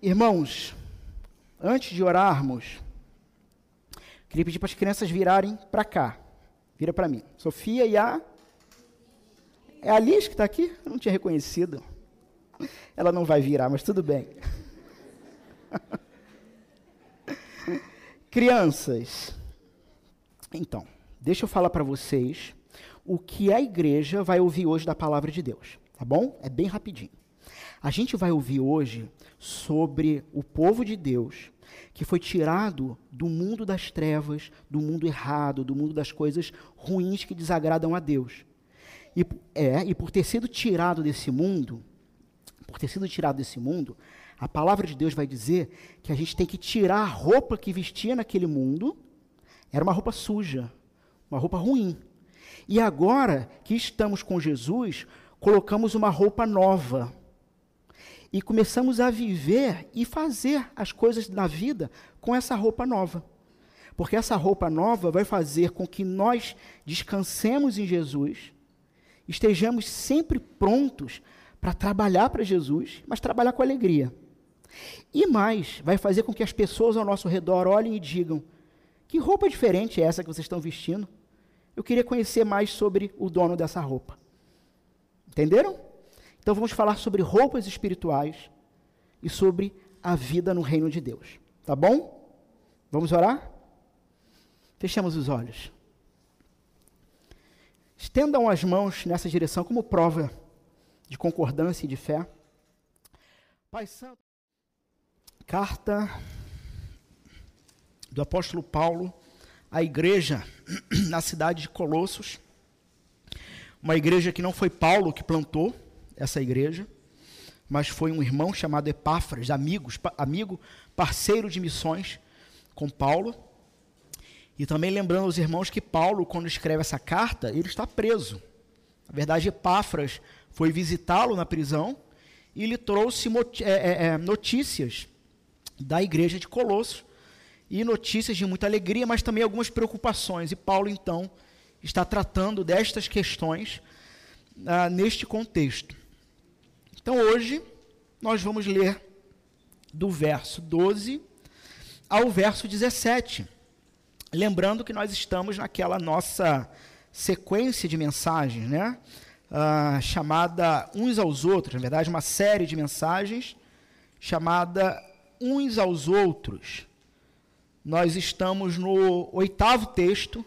Irmãos, antes de orarmos, queria pedir para as crianças virarem para cá. Vira para mim. Sofia e a. É a Liz que está aqui? Eu não tinha reconhecido. Ela não vai virar, mas tudo bem. Crianças, então, deixa eu falar para vocês o que a igreja vai ouvir hoje da palavra de Deus, tá bom? É bem rapidinho. A gente vai ouvir hoje sobre o povo de Deus que foi tirado do mundo das trevas, do mundo errado, do mundo das coisas ruins que desagradam a Deus. E, é, e por ter sido tirado desse mundo, por ter sido tirado desse mundo, a palavra de Deus vai dizer que a gente tem que tirar a roupa que vestia naquele mundo, era uma roupa suja, uma roupa ruim. E agora que estamos com Jesus, colocamos uma roupa nova, e começamos a viver e fazer as coisas na vida com essa roupa nova. Porque essa roupa nova vai fazer com que nós descansemos em Jesus, estejamos sempre prontos para trabalhar para Jesus, mas trabalhar com alegria. E mais, vai fazer com que as pessoas ao nosso redor olhem e digam: que roupa diferente é essa que vocês estão vestindo? Eu queria conhecer mais sobre o dono dessa roupa. Entenderam? Então vamos falar sobre roupas espirituais e sobre a vida no reino de Deus. Tá bom? Vamos orar? Fechamos os olhos. Estendam as mãos nessa direção como prova de concordância e de fé. Pai Santo, carta do apóstolo Paulo à igreja na cidade de Colossos. Uma igreja que não foi Paulo que plantou, essa igreja, mas foi um irmão chamado Epáfras, amigos, amigo, parceiro de missões com Paulo. E também lembrando aos irmãos que Paulo, quando escreve essa carta, ele está preso. Na verdade, Epáfras foi visitá-lo na prisão e lhe trouxe é, é, é, notícias da igreja de Colossos e notícias de muita alegria, mas também algumas preocupações. E Paulo, então, está tratando destas questões ah, neste contexto. Então hoje nós vamos ler do verso 12 ao verso 17. Lembrando que nós estamos naquela nossa sequência de mensagens, né? Uh, chamada Uns aos Outros, na verdade, uma série de mensagens chamada Uns aos Outros. Nós estamos no oitavo texto,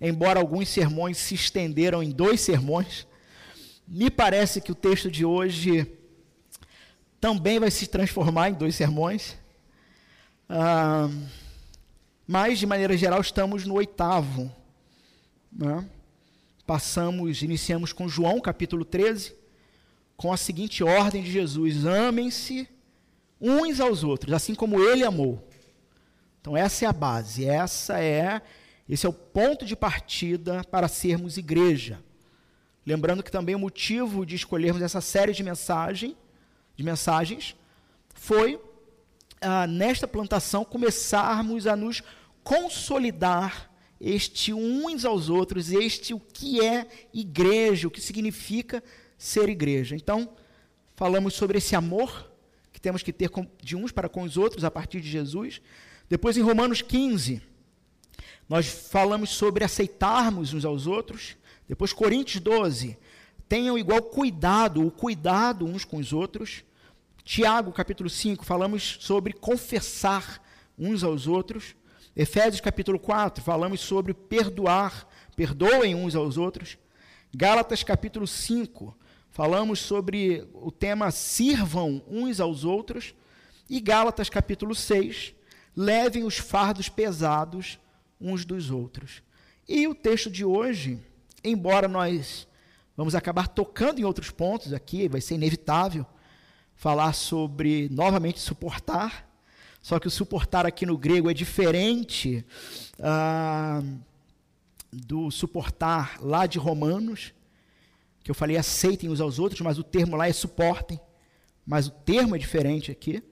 embora alguns sermões se estenderam em dois sermões, me parece que o texto de hoje também vai se transformar em dois sermões. Ah, mas, de maneira geral, estamos no oitavo. Né? Passamos, iniciamos com João capítulo 13, com a seguinte ordem de Jesus: amem-se uns aos outros, assim como ele amou. Então, essa é a base, essa é, esse é o ponto de partida para sermos igreja. Lembrando que também o motivo de escolhermos essa série de, mensagem, de mensagens foi, ah, nesta plantação, começarmos a nos consolidar este uns aos outros, este o que é igreja, o que significa ser igreja. Então, falamos sobre esse amor que temos que ter de uns para com os outros a partir de Jesus. Depois, em Romanos 15, nós falamos sobre aceitarmos uns aos outros. Depois, Coríntios 12, tenham igual cuidado, o cuidado uns com os outros. Tiago, capítulo 5, falamos sobre confessar uns aos outros. Efésios, capítulo 4, falamos sobre perdoar, perdoem uns aos outros. Gálatas, capítulo 5, falamos sobre o tema sirvam uns aos outros. E Gálatas, capítulo 6, levem os fardos pesados uns dos outros. E o texto de hoje embora nós vamos acabar tocando em outros pontos aqui, vai ser inevitável falar sobre novamente suportar. Só que o suportar aqui no grego é diferente ah, do suportar lá de Romanos, que eu falei aceitem uns aos outros, mas o termo lá é suportem. Mas o termo é diferente aqui.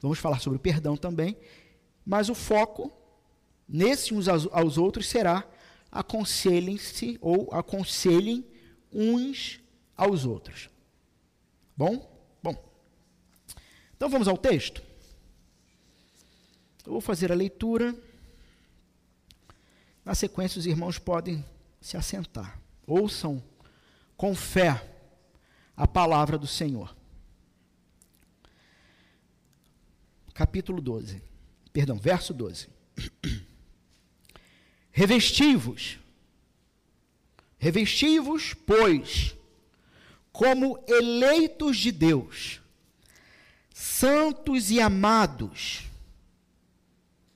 Vamos falar sobre o perdão também. Mas o foco nesse uns aos outros será aconselhem-se ou aconselhem uns aos outros. Bom? Bom. Então vamos ao texto. Eu vou fazer a leitura. Na sequência, os irmãos podem se assentar. Ouçam com fé a palavra do Senhor. Capítulo 12. Perdão, verso 12. Revestivos. Revestivos, pois, como eleitos de Deus, santos e amados,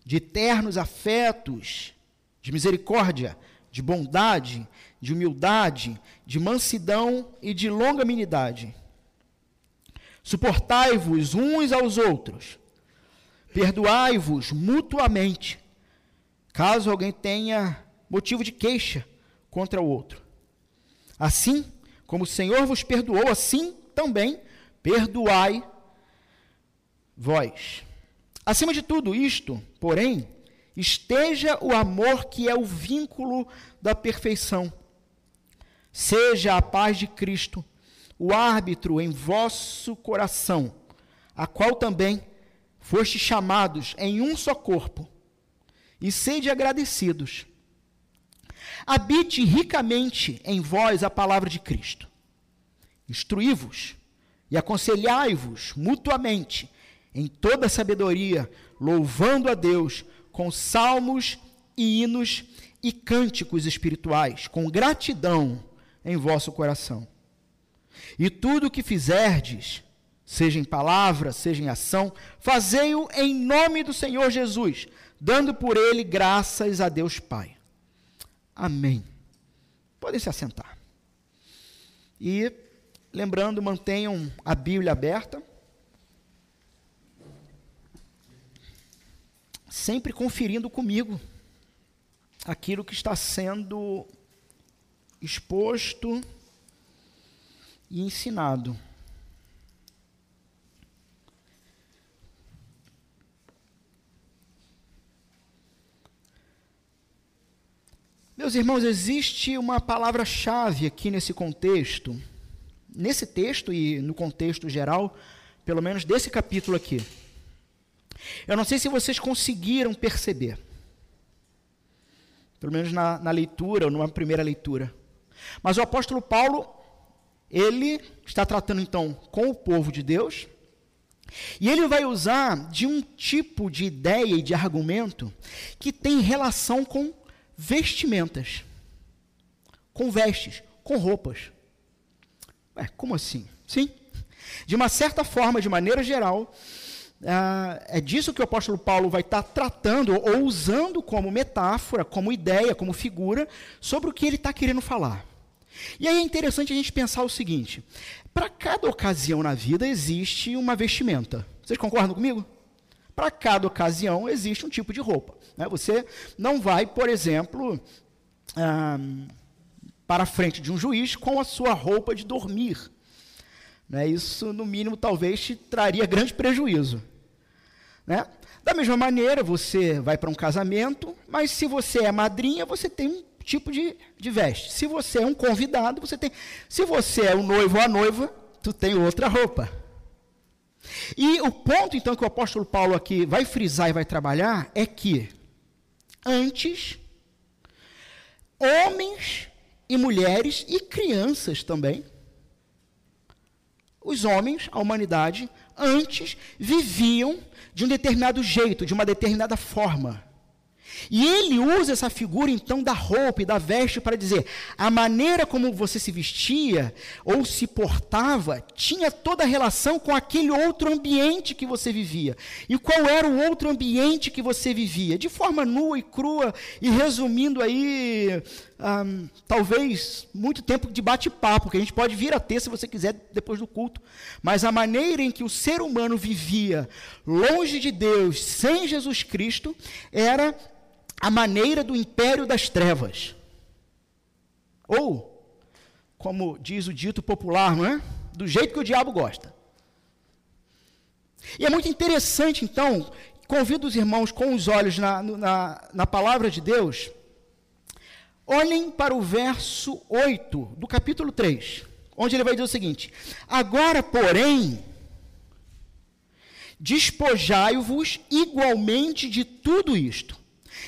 de ternos afetos, de misericórdia, de bondade, de humildade, de mansidão e de longanimidade. Suportai-vos uns aos outros, perdoai-vos mutuamente, caso alguém tenha motivo de queixa contra o outro. Assim como o Senhor vos perdoou, assim também perdoai vós. Acima de tudo isto, porém, esteja o amor que é o vínculo da perfeição. Seja a paz de Cristo o árbitro em vosso coração, a qual também foste chamados em um só corpo, e sede agradecidos. Habite ricamente em vós a palavra de Cristo. Instruí-vos e aconselhai-vos mutuamente em toda sabedoria, louvando a Deus com salmos e hinos e cânticos espirituais, com gratidão em vosso coração. E tudo o que fizerdes, seja em palavra, seja em ação, fazei-o em nome do Senhor Jesus, dando por ele graças a Deus Pai. Amém. Podem se assentar. E, lembrando, mantenham a Bíblia aberta. Sempre conferindo comigo aquilo que está sendo exposto e ensinado. Meus irmãos, existe uma palavra-chave aqui nesse contexto, nesse texto e no contexto geral, pelo menos desse capítulo aqui. Eu não sei se vocês conseguiram perceber, pelo menos na, na leitura, ou numa primeira leitura. Mas o apóstolo Paulo, ele está tratando então com o povo de Deus, e ele vai usar de um tipo de ideia e de argumento que tem relação com vestimentas. Com vestes, com roupas. Ué, como assim? Sim. De uma certa forma, de maneira geral, ah, é disso que o apóstolo Paulo vai estar tratando ou usando como metáfora, como ideia, como figura, sobre o que ele está querendo falar. E aí é interessante a gente pensar o seguinte: para cada ocasião na vida existe uma vestimenta. Vocês concordam comigo? Para cada ocasião existe um tipo de roupa. Né? Você não vai, por exemplo, para a frente de um juiz com a sua roupa de dormir. Né? Isso, no mínimo, talvez te traria grande prejuízo. Né? Da mesma maneira, você vai para um casamento, mas se você é madrinha, você tem um tipo de, de veste. Se você é um convidado, você tem. Se você é o noivo ou a noiva, tu tem outra roupa. E o ponto, então, que o apóstolo Paulo aqui vai frisar e vai trabalhar é que, antes, homens e mulheres e crianças também, os homens, a humanidade, antes viviam de um determinado jeito, de uma determinada forma. E ele usa essa figura então da roupa e da veste para dizer: a maneira como você se vestia ou se portava tinha toda a relação com aquele outro ambiente que você vivia. E qual era o outro ambiente que você vivia? De forma nua e crua, e resumindo aí, um, talvez muito tempo de bate-papo, que a gente pode vir a ter se você quiser depois do culto. Mas a maneira em que o ser humano vivia longe de Deus, sem Jesus Cristo, era a maneira do império das trevas. Ou, como diz o dito popular, não é? Do jeito que o diabo gosta. E é muito interessante, então, convido os irmãos com os olhos na, na, na palavra de Deus, olhem para o verso 8 do capítulo 3, onde ele vai dizer o seguinte: Agora, porém, Despojai-vos igualmente de tudo isto.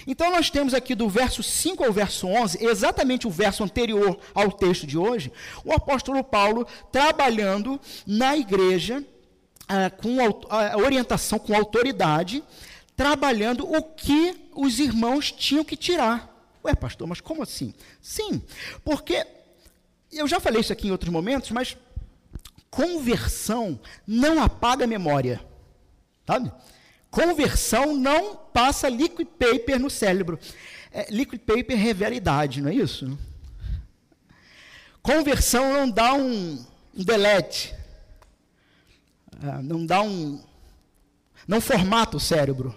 Então, nós temos aqui do verso 5 ao verso 11, exatamente o verso anterior ao texto de hoje, o apóstolo Paulo trabalhando na igreja ah, com a orientação, com autoridade, trabalhando o que os irmãos tinham que tirar. Ué, pastor, mas como assim? Sim, porque eu já falei isso aqui em outros momentos, mas conversão não apaga a memória. Sabe? Conversão não passa liquid paper no cérebro. É, liquid paper revela idade, não é isso? Conversão não dá um, um delete. É, não dá um. Não formata o cérebro.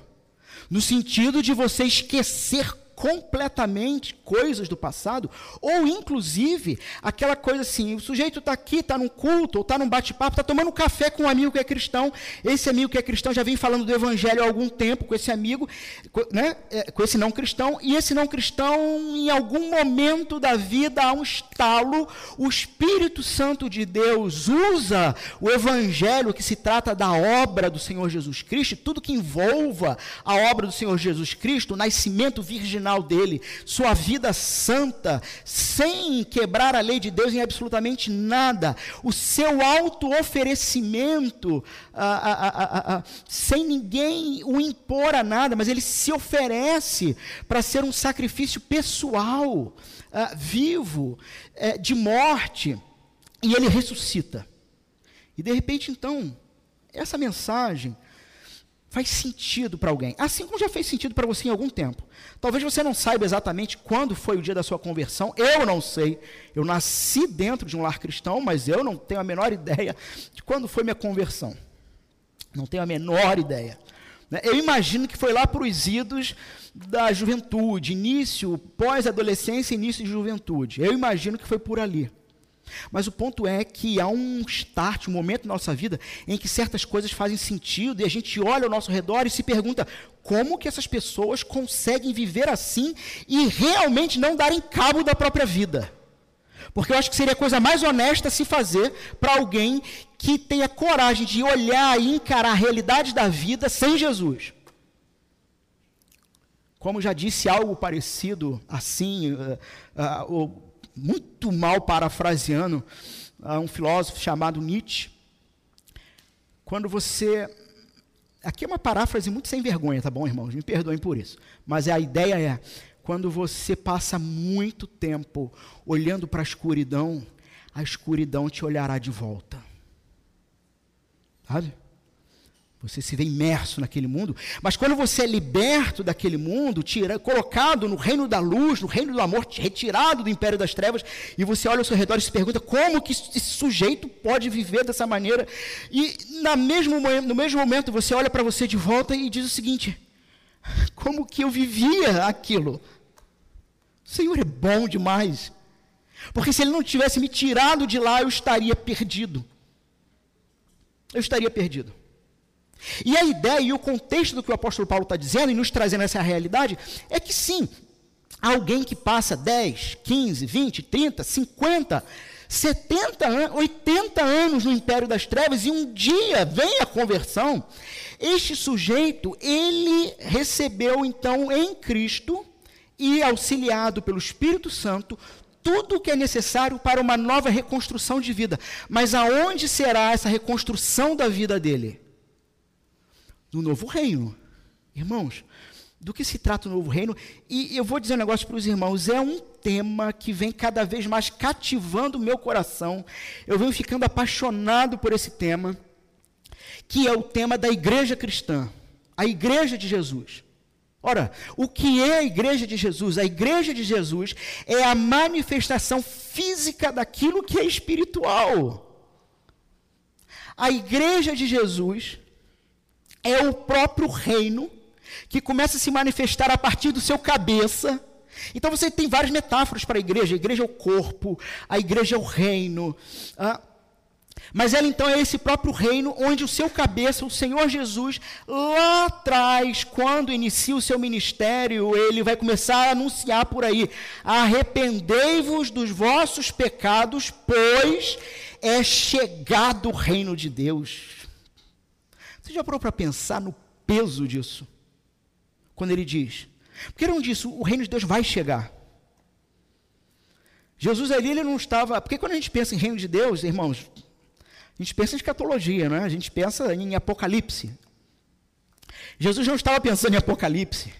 No sentido de você esquecer completamente coisas do passado, ou inclusive aquela coisa assim: o sujeito está aqui, está num culto, ou está num bate-papo, está tomando um café com um amigo que é cristão. Esse amigo que é cristão já vem falando do evangelho há algum tempo com esse amigo, né, é, com esse não cristão, e esse não cristão, em algum momento da vida, há um estalo, o Espírito Santo de Deus usa o evangelho que se trata da obra do Senhor Jesus Cristo, tudo que envolva a obra do Senhor Jesus Cristo, o nascimento virginal dele, sua vida santa, sem quebrar a lei de Deus em absolutamente nada, o seu auto-oferecimento, ah, ah, ah, sem ninguém o impor a nada, mas ele se oferece para ser um sacrifício pessoal, vivo, eh, de morte, e ele ressuscita. E de repente, então, essa mensagem faz sentido para alguém, assim como já fez sentido para você em algum tempo. Talvez você não saiba exatamente quando foi o dia da sua conversão, eu não sei. Eu nasci dentro de um lar cristão, mas eu não tenho a menor ideia de quando foi minha conversão. Não tenho a menor ideia. Né? Eu imagino que foi lá para os idos da juventude, início, pós-adolescência, início de juventude. Eu imagino que foi por ali. Mas o ponto é que há um start, um momento na nossa vida em que certas coisas fazem sentido e a gente olha ao nosso redor e se pergunta como que essas pessoas conseguem viver assim e realmente não darem cabo da própria vida. Porque eu acho que seria a coisa mais honesta se fazer para alguém que tenha coragem de olhar e encarar a realidade da vida sem Jesus. Como já disse algo parecido assim, uh, uh, muito mal parafraseando a um filósofo chamado Nietzsche. Quando você. Aqui é uma paráfrase muito sem vergonha, tá bom, irmãos? Me perdoem por isso. Mas a ideia é: quando você passa muito tempo olhando para a escuridão, a escuridão te olhará de volta. Sabe? Você se vê imerso naquele mundo, mas quando você é liberto daquele mundo, tira, colocado no reino da luz, no reino do amor, retirado do império das trevas, e você olha ao seu redor e se pergunta como que esse sujeito pode viver dessa maneira, e na mesmo, no mesmo momento você olha para você de volta e diz o seguinte: como que eu vivia aquilo? O Senhor é bom demais, porque se Ele não tivesse me tirado de lá, eu estaria perdido. Eu estaria perdido. E a ideia e o contexto do que o apóstolo Paulo está dizendo e nos trazendo essa realidade é que sim, alguém que passa 10, 15, 20, 30, 50, 70, 80 anos no império das trevas e um dia vem a conversão, este sujeito, ele recebeu então em Cristo e auxiliado pelo Espírito Santo tudo o que é necessário para uma nova reconstrução de vida. Mas aonde será essa reconstrução da vida dele? No novo reino. Irmãos, do que se trata o novo reino? E eu vou dizer um negócio para os irmãos: é um tema que vem cada vez mais cativando o meu coração. Eu venho ficando apaixonado por esse tema, que é o tema da igreja cristã, a igreja de Jesus. Ora, o que é a igreja de Jesus? A igreja de Jesus é a manifestação física daquilo que é espiritual. A igreja de Jesus é o próprio reino que começa a se manifestar a partir do seu cabeça. Então você tem várias metáforas para a igreja. A igreja é o corpo, a igreja é o reino. Ah, mas ela então é esse próprio reino onde o seu cabeça, o Senhor Jesus, lá atrás, quando inicia o seu ministério, ele vai começar a anunciar por aí: arrependei-vos dos vossos pecados, pois é chegado o reino de Deus. Você já parou para pensar no peso disso? Quando ele diz. Porque não disse, o reino de Deus vai chegar. Jesus ali, ele não estava. Porque quando a gente pensa em reino de Deus, irmãos, a gente pensa em escatologia, não é? A gente pensa em apocalipse. Jesus não estava pensando em apocalipse.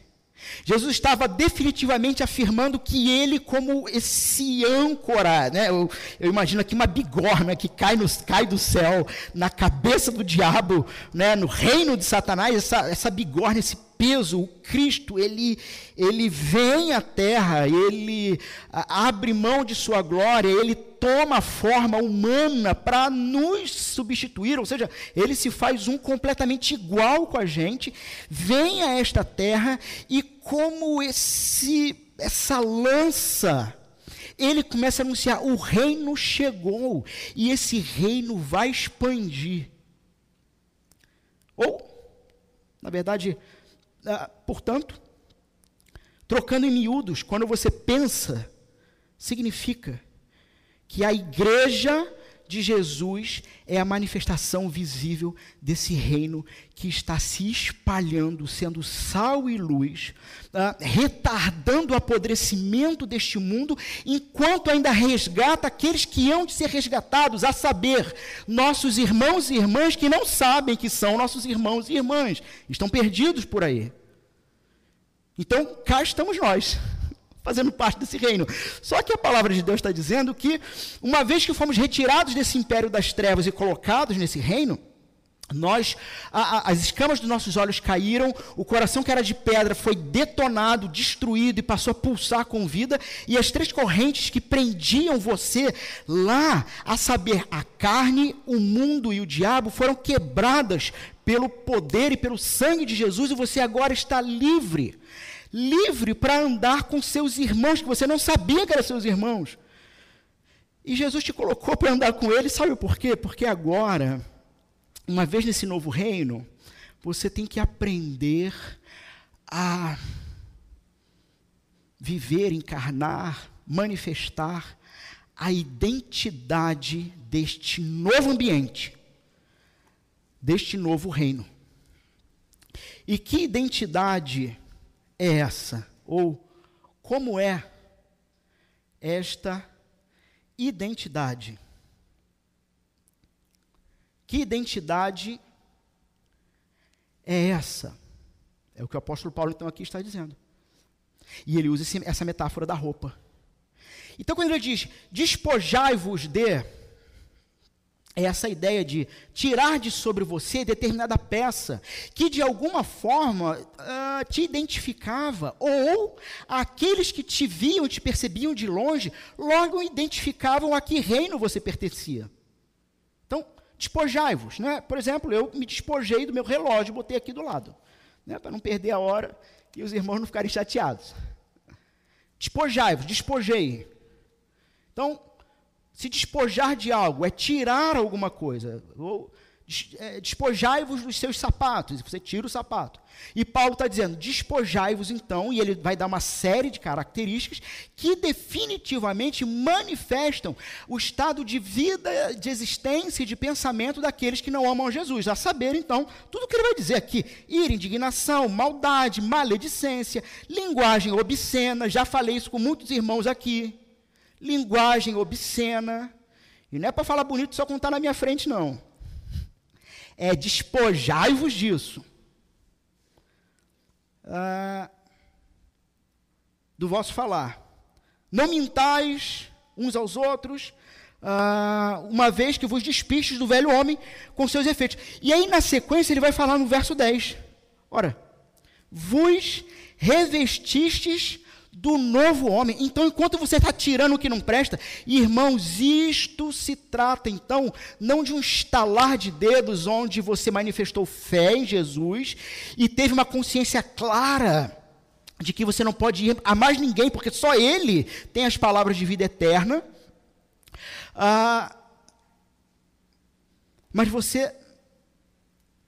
Jesus estava definitivamente afirmando que ele, como esse âncora, né, eu, eu, imagino aqui uma bigorna que cai, no, cai do céu na cabeça do diabo, né, no reino de Satanás, essa, essa bigorna, esse peso, o Cristo, ele, ele vem à terra, ele abre mão de sua glória, ele toma forma humana para nos substituir, ou seja, ele se faz um completamente igual com a gente, vem a esta terra e como esse essa lança ele começa a anunciar: o reino chegou e esse reino vai expandir. Ou, na verdade, portanto, trocando em miúdos, quando você pensa, significa que a igreja de Jesus é a manifestação visível desse reino que está se espalhando, sendo sal e luz, uh, retardando o apodrecimento deste mundo, enquanto ainda resgata aqueles que hão de ser resgatados, a saber, nossos irmãos e irmãs que não sabem que são nossos irmãos e irmãs, estão perdidos por aí. Então, cá estamos nós fazendo parte desse reino. Só que a palavra de Deus está dizendo que, uma vez que fomos retirados desse império das trevas e colocados nesse reino, nós, a, a, as escamas dos nossos olhos caíram, o coração que era de pedra foi detonado, destruído e passou a pulsar com vida, e as três correntes que prendiam você lá, a saber, a carne, o mundo e o diabo, foram quebradas pelo poder e pelo sangue de Jesus, e você agora está livre livre para andar com seus irmãos, que você não sabia que eram seus irmãos. E Jesus te colocou para andar com eles, sabe por quê? Porque agora, uma vez nesse novo reino, você tem que aprender a viver, encarnar, manifestar a identidade deste novo ambiente, deste novo reino. E que identidade é essa? Ou como é esta identidade? Que identidade é essa? É o que o apóstolo Paulo então aqui está dizendo. E ele usa essa metáfora da roupa. Então, quando ele diz: despojai-vos de é essa ideia de tirar de sobre você determinada peça que de alguma forma uh, te identificava, ou aqueles que te viam, te percebiam de longe, logo identificavam a que reino você pertencia. Então, despojai-vos. Né? Por exemplo, eu me despojei do meu relógio, botei aqui do lado, né? para não perder a hora e os irmãos não ficarem chateados. Despojai-vos, despojei. Então, se despojar de algo é tirar alguma coisa. Ou é, despojai-vos dos seus sapatos. Você tira o sapato. E Paulo está dizendo: despojai-vos então, e ele vai dar uma série de características que definitivamente manifestam o estado de vida, de existência e de pensamento daqueles que não amam Jesus. A saber, então, tudo o que ele vai dizer aqui: ira, indignação, maldade, maledicência, linguagem obscena. Já falei isso com muitos irmãos aqui linguagem obscena. E não é para falar bonito só contar na minha frente, não. É despojai-vos disso. Ah, do vosso falar. Não mintais uns aos outros, ah, uma vez que vos despistes do velho homem com seus efeitos. E aí, na sequência, ele vai falar no verso 10. Ora, vos revestistes do novo homem. Então, enquanto você está tirando o que não presta, irmãos, isto se trata então não de um estalar de dedos onde você manifestou fé em Jesus e teve uma consciência clara de que você não pode ir a mais ninguém, porque só Ele tem as palavras de vida eterna. Ah, mas você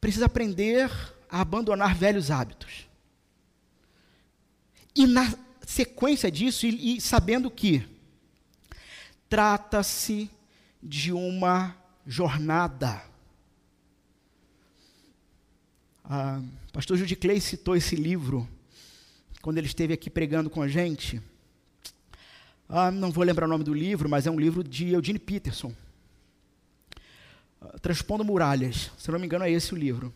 precisa aprender a abandonar velhos hábitos. E na sequência disso e, e sabendo que trata-se de uma jornada. Ah, pastor Judy Clay citou esse livro quando ele esteve aqui pregando com a gente. Ah, não vou lembrar o nome do livro, mas é um livro de Eugene Peterson. Ah, Transpondo Muralhas. Se não me engano, é esse o livro.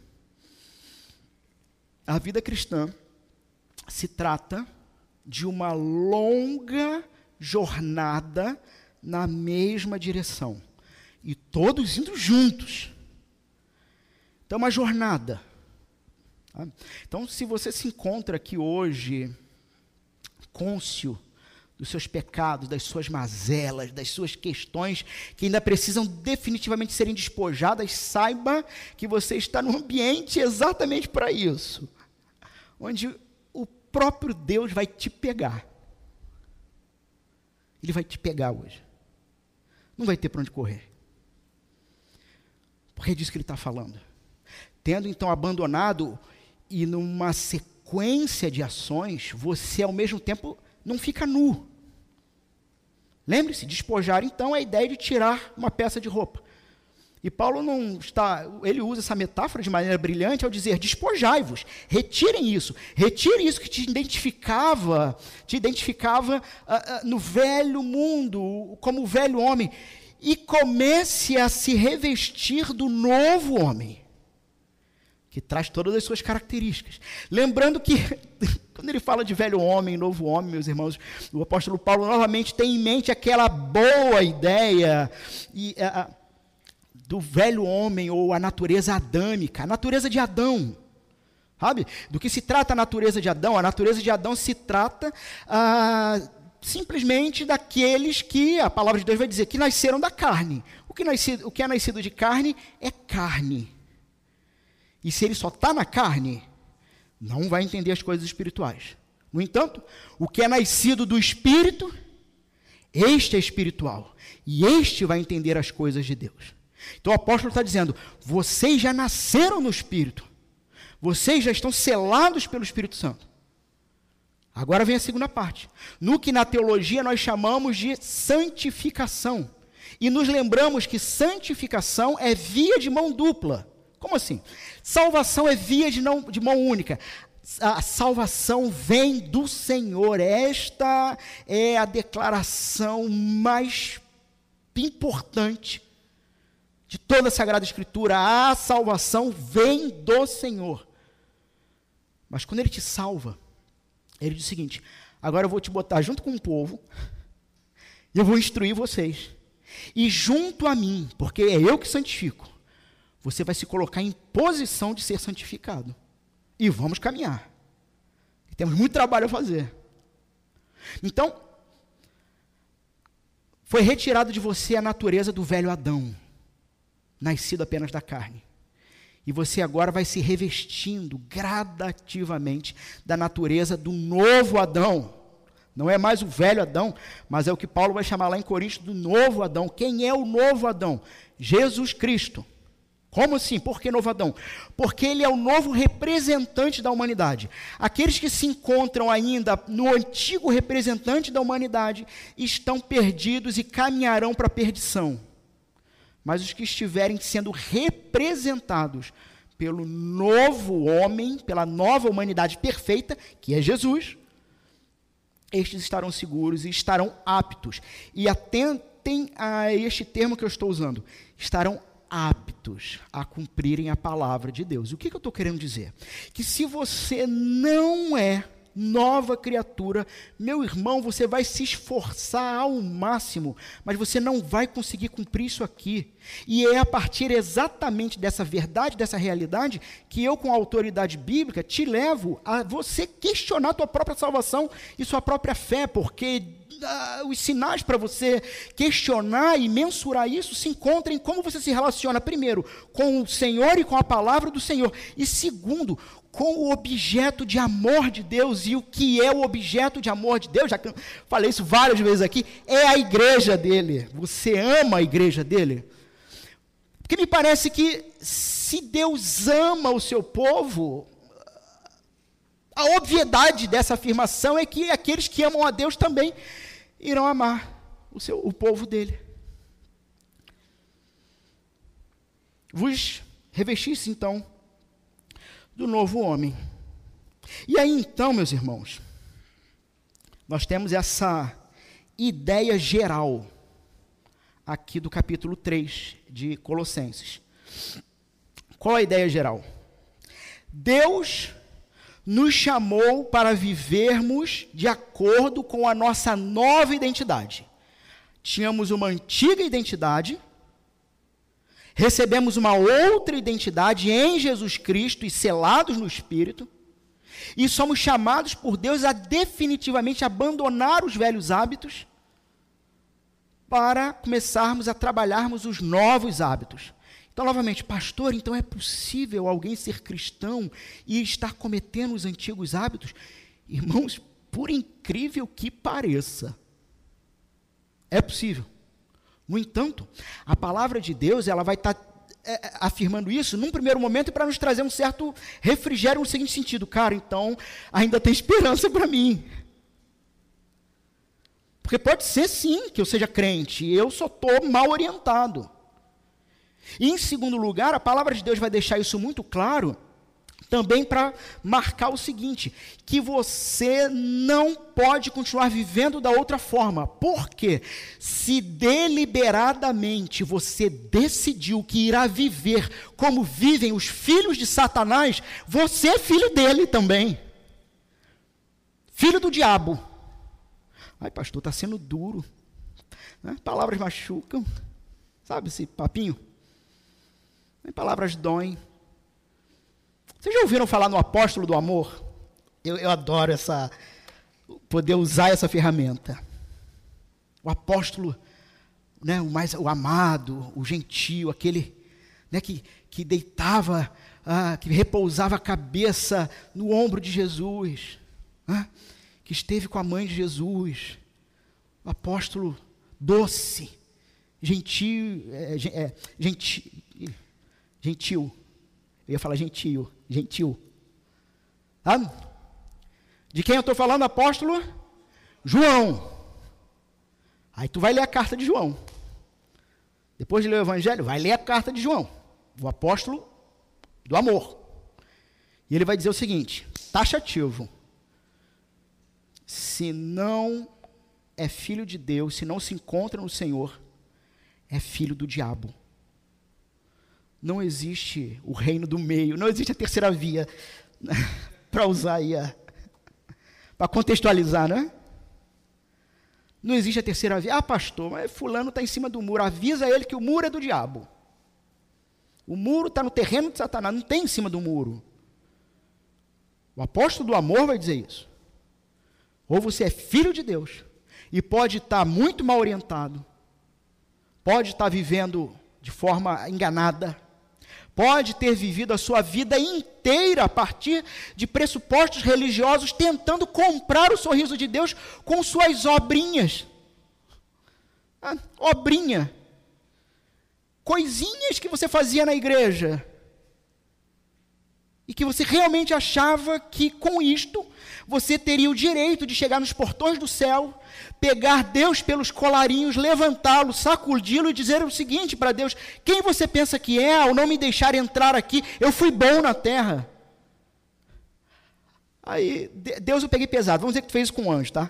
A vida cristã se trata de uma longa jornada na mesma direção. E todos indo juntos. Então, é uma jornada. Tá? Então, se você se encontra aqui hoje, côncio dos seus pecados, das suas mazelas, das suas questões que ainda precisam definitivamente serem despojadas, saiba que você está no ambiente exatamente para isso. Onde próprio Deus vai te pegar. Ele vai te pegar hoje. Não vai ter para onde correr. Porque é disso que ele está falando. Tendo então abandonado e numa sequência de ações, você ao mesmo tempo não fica nu. Lembre-se, despojar então é a ideia de tirar uma peça de roupa. E Paulo não está, ele usa essa metáfora de maneira brilhante ao dizer: despojai-vos, retirem isso, retire isso que te identificava, te identificava uh, uh, no velho mundo, como o velho homem, e comece a se revestir do novo homem que traz todas as suas características. Lembrando que, quando ele fala de velho homem, novo homem, meus irmãos, o apóstolo Paulo novamente tem em mente aquela boa ideia e, a, do velho homem ou a natureza adâmica, a natureza de Adão. Sabe? Do que se trata a natureza de Adão? A natureza de Adão se trata ah, simplesmente daqueles que, a palavra de Deus vai dizer, que nasceram da carne. O que, nascido, o que é nascido de carne é carne. E se ele só está na carne, não vai entender as coisas espirituais. No entanto, o que é nascido do espírito, este é espiritual. E este vai entender as coisas de Deus. Então o apóstolo está dizendo: vocês já nasceram no espírito. Vocês já estão selados pelo Espírito Santo. Agora vem a segunda parte. No que na teologia nós chamamos de santificação. E nos lembramos que santificação é via de mão dupla. Como assim? Salvação é via de, não, de mão única. A salvação vem do Senhor. Esta é a declaração mais importante de toda a Sagrada Escritura. A salvação vem do Senhor. Mas quando Ele te salva, Ele diz o seguinte: agora eu vou te botar junto com o povo, e eu vou instruir vocês. E junto a mim, porque é eu que santifico, você vai se colocar em posição de ser santificado. E vamos caminhar. E temos muito trabalho a fazer. Então, foi retirado de você a natureza do velho Adão, nascido apenas da carne. E você agora vai se revestindo gradativamente da natureza do novo Adão. Não é mais o velho Adão, mas é o que Paulo vai chamar lá em Coríntios do novo Adão. Quem é o novo Adão? Jesus Cristo. Como assim? Por que novo Adão? Porque ele é o novo representante da humanidade. Aqueles que se encontram ainda no antigo representante da humanidade estão perdidos e caminharão para a perdição. Mas os que estiverem sendo representados pelo novo homem, pela nova humanidade perfeita, que é Jesus, estes estarão seguros e estarão aptos. E atentem a este termo que eu estou usando: estarão aptos a cumprirem a palavra de Deus. O que, que eu estou querendo dizer? Que se você não é nova criatura, meu irmão, você vai se esforçar ao máximo, mas você não vai conseguir cumprir isso aqui. E é a partir exatamente dessa verdade, dessa realidade, que eu, com a autoridade bíblica, te levo a você questionar a tua própria salvação e sua própria fé, porque os sinais para você questionar e mensurar isso se encontram em como você se relaciona, primeiro, com o Senhor e com a palavra do Senhor, e segundo, com o objeto de amor de Deus. E o que é o objeto de amor de Deus? Já falei isso várias vezes aqui, é a igreja dele. Você ama a igreja dele? Porque me parece que se Deus ama o seu povo, a obviedade dessa afirmação é que aqueles que amam a Deus também irão amar o, seu, o povo dele. Vos revestisse então do novo homem. E aí então, meus irmãos, nós temos essa ideia geral aqui do capítulo 3 de Colossenses. Qual a ideia geral? Deus nos chamou para vivermos de acordo com a nossa nova identidade. Tínhamos uma antiga identidade, recebemos uma outra identidade em Jesus Cristo e selados no Espírito, e somos chamados por Deus a definitivamente abandonar os velhos hábitos para começarmos a trabalharmos os novos hábitos. Então, novamente, pastor, então é possível alguém ser cristão e estar cometendo os antigos hábitos? Irmãos, por incrível que pareça, é possível. No entanto, a palavra de Deus, ela vai estar é, é, afirmando isso num primeiro momento para nos trazer um certo refrigério no seguinte sentido, cara, então ainda tem esperança para mim. Porque pode ser sim que eu seja crente, eu só estou mal orientado. E em segundo lugar, a palavra de Deus vai deixar isso muito claro também para marcar o seguinte: que você não pode continuar vivendo da outra forma. Porque se deliberadamente você decidiu que irá viver como vivem os filhos de Satanás, você é filho dele também. Filho do diabo. Ai, pastor, está sendo duro. Né? Palavras machucam. Sabe esse papinho? Nem palavras doem. Vocês já ouviram falar no apóstolo do amor? Eu, eu adoro essa poder usar essa ferramenta. O apóstolo, né, o mais o amado, o gentil, aquele né, que, que deitava, ah, que repousava a cabeça no ombro de Jesus, ah, que esteve com a mãe de Jesus, o apóstolo doce, gentil, é, é, gentil, gentil. Eu ia falar gentil, gentil. De quem eu estou falando, apóstolo? João. Aí tu vai ler a carta de João. Depois de ler o evangelho, vai ler a carta de João, o apóstolo do amor. E ele vai dizer o seguinte: taxativo. Se não é filho de Deus, se não se encontra no Senhor, é filho do diabo não existe o reino do meio, não existe a terceira via, para usar aí, para contextualizar, né? Não existe a terceira via. Ah, pastor, mas fulano está em cima do muro. Avisa ele que o muro é do diabo. O muro está no terreno de Satanás, não tem em cima do muro. O apóstolo do amor vai dizer isso. Ou você é filho de Deus e pode estar tá muito mal orientado, pode estar tá vivendo de forma enganada, pode ter vivido a sua vida inteira a partir de pressupostos religiosos, tentando comprar o sorriso de Deus com suas obrinhas. Ah, obrinha. Coisinhas que você fazia na igreja. E que você realmente achava que com isto você teria o direito de chegar nos portões do céu, pegar Deus pelos colarinhos, levantá-lo, sacudi-lo e dizer o seguinte para Deus: Quem você pensa que é ao não me deixar entrar aqui? Eu fui bom na terra. Aí, Deus eu peguei pesado, vamos dizer que tu fez isso com o anjo, tá?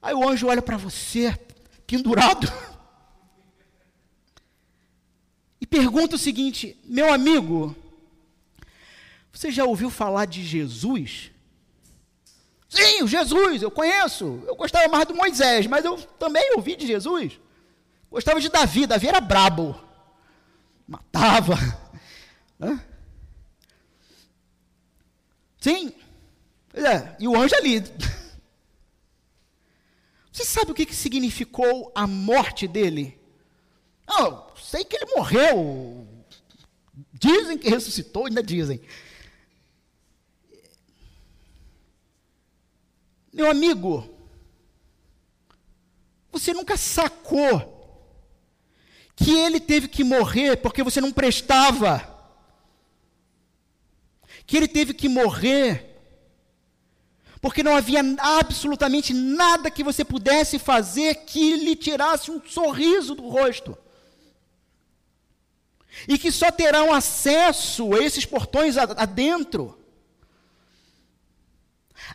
Aí o anjo olha para você, pendurado, e pergunta o seguinte: Meu amigo, você já ouviu falar de Jesus? Sim, Jesus, eu conheço. Eu gostava mais do Moisés, mas eu também ouvi de Jesus. Gostava de Davi, Davi era brabo. Matava. Hã? Sim. É, e o anjo ali. Você sabe o que, que significou a morte dele? Não, sei que ele morreu. Dizem que ressuscitou, ainda dizem. Meu amigo, você nunca sacou que ele teve que morrer porque você não prestava. Que ele teve que morrer porque não havia absolutamente nada que você pudesse fazer que lhe tirasse um sorriso do rosto. e que só terão acesso a esses portões adentro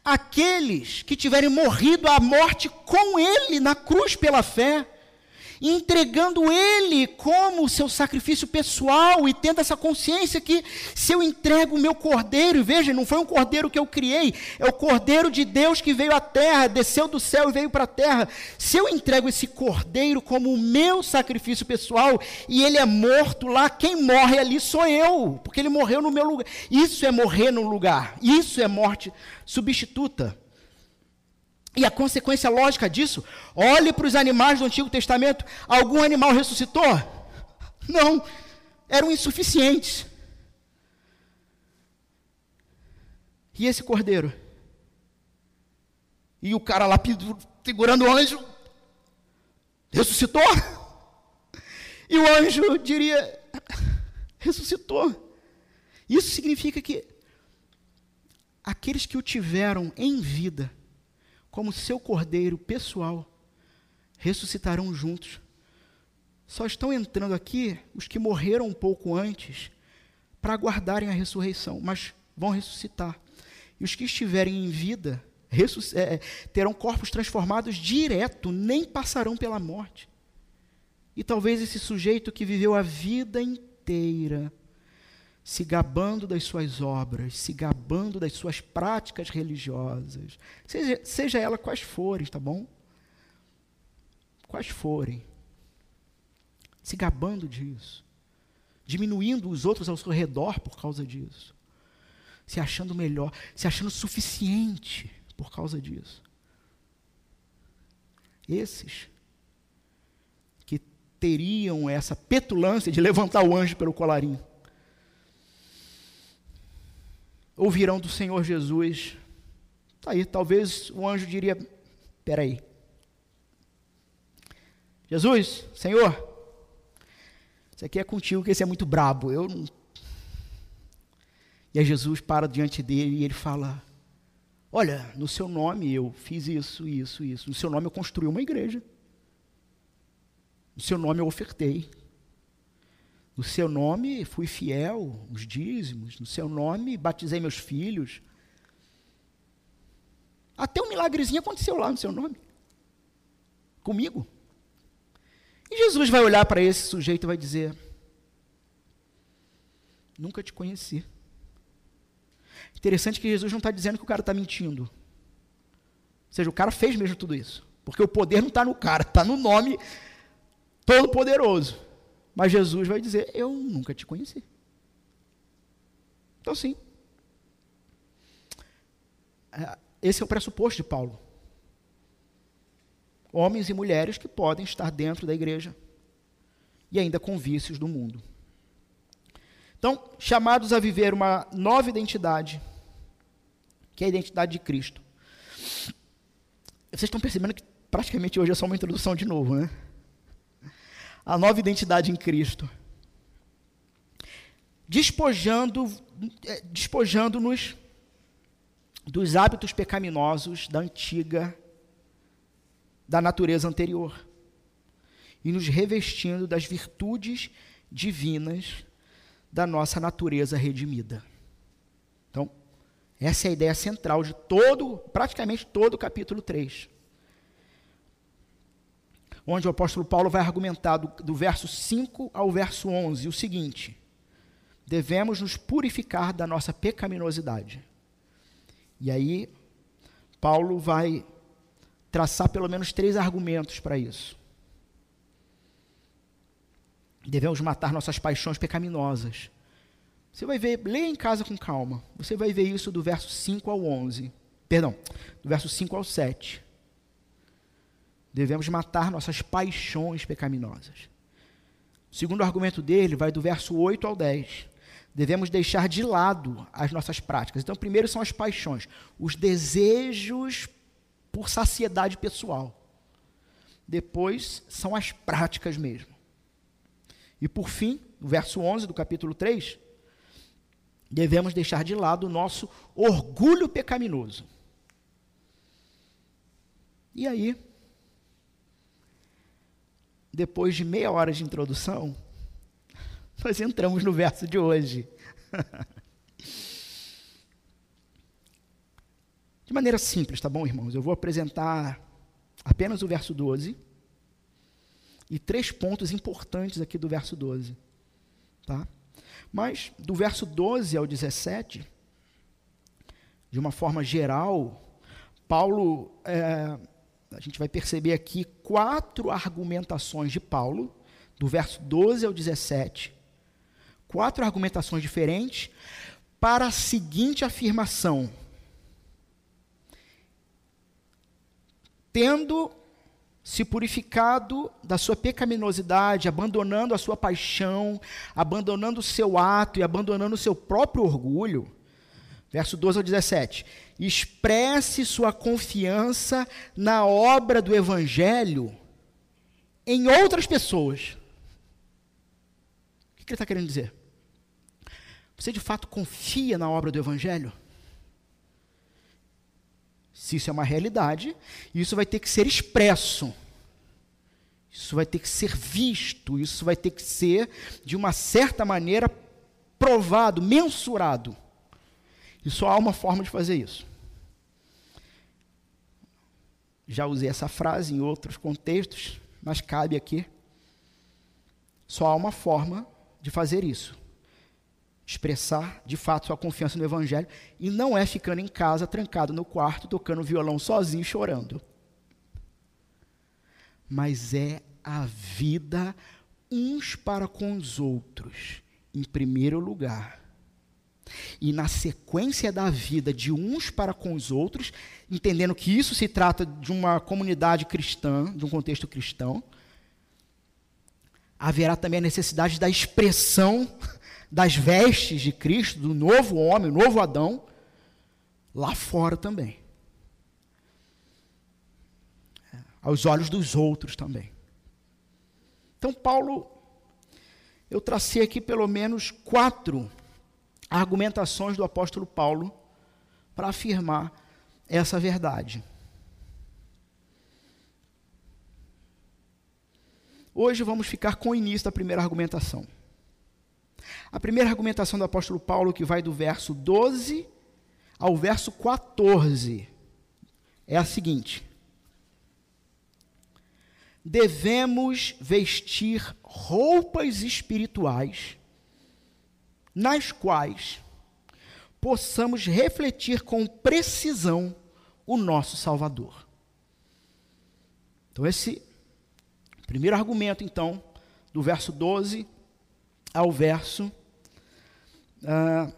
aqueles que tiverem morrido à morte com ele na cruz pela fé entregando Ele como seu sacrifício pessoal e tendo essa consciência que se eu entrego o meu cordeiro, veja, não foi um cordeiro que eu criei, é o cordeiro de Deus que veio à terra, desceu do céu e veio para a terra. Se eu entrego esse cordeiro como o meu sacrifício pessoal e ele é morto lá, quem morre ali sou eu, porque ele morreu no meu lugar. Isso é morrer no lugar, isso é morte substituta. E a consequência lógica disso, olhe para os animais do Antigo Testamento, algum animal ressuscitou? Não, eram insuficientes. E esse cordeiro? E o cara lá segurando o anjo, ressuscitou? E o anjo diria: ressuscitou. Isso significa que aqueles que o tiveram em vida, como seu cordeiro pessoal, ressuscitarão juntos. Só estão entrando aqui os que morreram um pouco antes para aguardarem a ressurreição, mas vão ressuscitar. E os que estiverem em vida é, é, terão corpos transformados direto, nem passarão pela morte. E talvez esse sujeito que viveu a vida inteira se gabando das suas obras, se gabando das suas práticas religiosas, seja, seja ela quais forem, tá bom? Quais forem, se gabando disso, diminuindo os outros ao seu redor por causa disso, se achando melhor, se achando suficiente por causa disso. Esses que teriam essa petulância de levantar o anjo pelo colarinho ouvirão do Senhor Jesus. Tá aí, talvez o anjo diria: espera aí. Jesus, Senhor, isso aqui é contigo, que esse é muito brabo. Eu não... E aí Jesus para diante dele e ele fala: Olha, no seu nome eu fiz isso, isso, isso. No seu nome eu construí uma igreja. No seu nome eu ofertei. No seu nome fui fiel, os dízimos. No seu nome batizei meus filhos. Até um milagrezinho aconteceu lá no seu nome. Comigo. E Jesus vai olhar para esse sujeito e vai dizer: Nunca te conheci. Interessante que Jesus não está dizendo que o cara está mentindo. Ou seja, o cara fez mesmo tudo isso. Porque o poder não está no cara, está no nome todo-poderoso. Mas Jesus vai dizer: Eu nunca te conheci. Então, sim. É, esse é o pressuposto de Paulo. Homens e mulheres que podem estar dentro da igreja e ainda com vícios do mundo. Então, chamados a viver uma nova identidade, que é a identidade de Cristo. Vocês estão percebendo que praticamente hoje é só uma introdução de novo, né? A nova identidade em Cristo. Despojando, é, despojando-nos dos hábitos pecaminosos da antiga, da natureza anterior, e nos revestindo das virtudes divinas da nossa natureza redimida. Então, essa é a ideia central de todo, praticamente todo o capítulo 3 onde o apóstolo Paulo vai argumentar do, do verso 5 ao verso 11 o seguinte: devemos nos purificar da nossa pecaminosidade. E aí, Paulo vai traçar pelo menos três argumentos para isso. Devemos matar nossas paixões pecaminosas. Você vai ver, leia em casa com calma. Você vai ver isso do verso 5 ao 11. Perdão, do verso 5 ao 7 devemos matar nossas paixões pecaminosas. O segundo argumento dele vai do verso 8 ao 10. Devemos deixar de lado as nossas práticas. Então, primeiro são as paixões, os desejos por saciedade pessoal. Depois são as práticas mesmo. E por fim, no verso 11 do capítulo 3, devemos deixar de lado o nosso orgulho pecaminoso. E aí, depois de meia hora de introdução, nós entramos no verso de hoje. De maneira simples, tá bom, irmãos? Eu vou apresentar apenas o verso 12 e três pontos importantes aqui do verso 12. Tá? Mas do verso 12 ao 17, de uma forma geral, Paulo, é, a gente vai perceber aqui quatro argumentações de Paulo, do verso 12 ao 17, quatro argumentações diferentes, para a seguinte afirmação: tendo se purificado da sua pecaminosidade, abandonando a sua paixão, abandonando o seu ato e abandonando o seu próprio orgulho. Verso 12 ao 17. Expresse sua confiança na obra do Evangelho em outras pessoas. O que ele está querendo dizer? Você de fato confia na obra do Evangelho? Se isso é uma realidade, isso vai ter que ser expresso. Isso vai ter que ser visto, isso vai ter que ser, de uma certa maneira, provado, mensurado. E só há uma forma de fazer isso. Já usei essa frase em outros contextos, mas cabe aqui. Só há uma forma de fazer isso expressar de fato sua confiança no Evangelho e não é ficando em casa, trancado no quarto, tocando violão sozinho, chorando. Mas é a vida uns para com os outros, em primeiro lugar. E na sequência da vida de uns para com os outros, entendendo que isso se trata de uma comunidade cristã, de um contexto cristão, haverá também a necessidade da expressão das vestes de Cristo, do novo homem, o novo Adão, lá fora também. É, aos olhos dos outros também. Então, Paulo, eu tracei aqui pelo menos quatro argumentações do apóstolo Paulo para afirmar essa verdade. Hoje vamos ficar com o início da primeira argumentação. A primeira argumentação do apóstolo Paulo, que vai do verso 12 ao verso 14, é a seguinte: Devemos vestir roupas espirituais, nas quais possamos refletir com precisão o nosso Salvador. Então, esse primeiro argumento, então, do verso 12 ao verso uh, ah,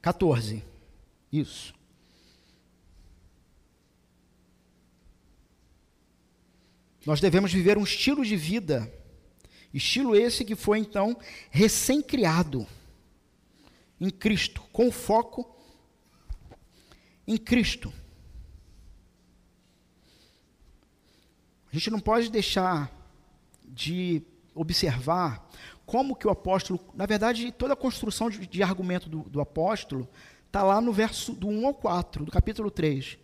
14. Isso. Nós devemos viver um estilo de vida, estilo esse que foi então recém-criado em Cristo, com foco em Cristo. A gente não pode deixar de observar como que o apóstolo, na verdade, toda a construção de, de argumento do, do apóstolo está lá no verso do 1 ao 4, do capítulo 3,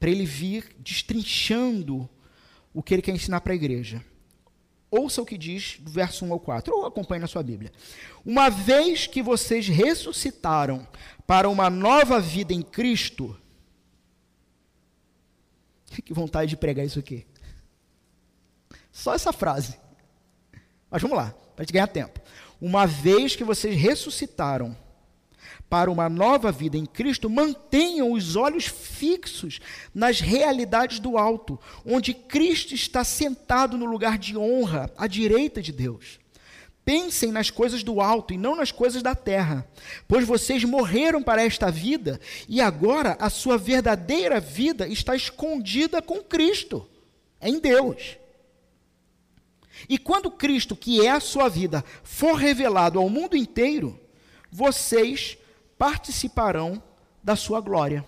para ele vir destrinchando o que ele quer ensinar para a igreja. Ouça o que diz do verso 1 ao 4, ou acompanhe na sua Bíblia. Uma vez que vocês ressuscitaram para uma nova vida em Cristo, que vontade de pregar isso aqui. Só essa frase. Mas vamos lá, para gente ganhar tempo. Uma vez que vocês ressuscitaram para uma nova vida em Cristo, mantenham os olhos fixos nas realidades do alto, onde Cristo está sentado no lugar de honra, à direita de Deus. Pensem nas coisas do alto e não nas coisas da terra, pois vocês morreram para esta vida e agora a sua verdadeira vida está escondida com Cristo, em Deus. E quando Cristo, que é a sua vida, for revelado ao mundo inteiro, vocês participarão da sua glória.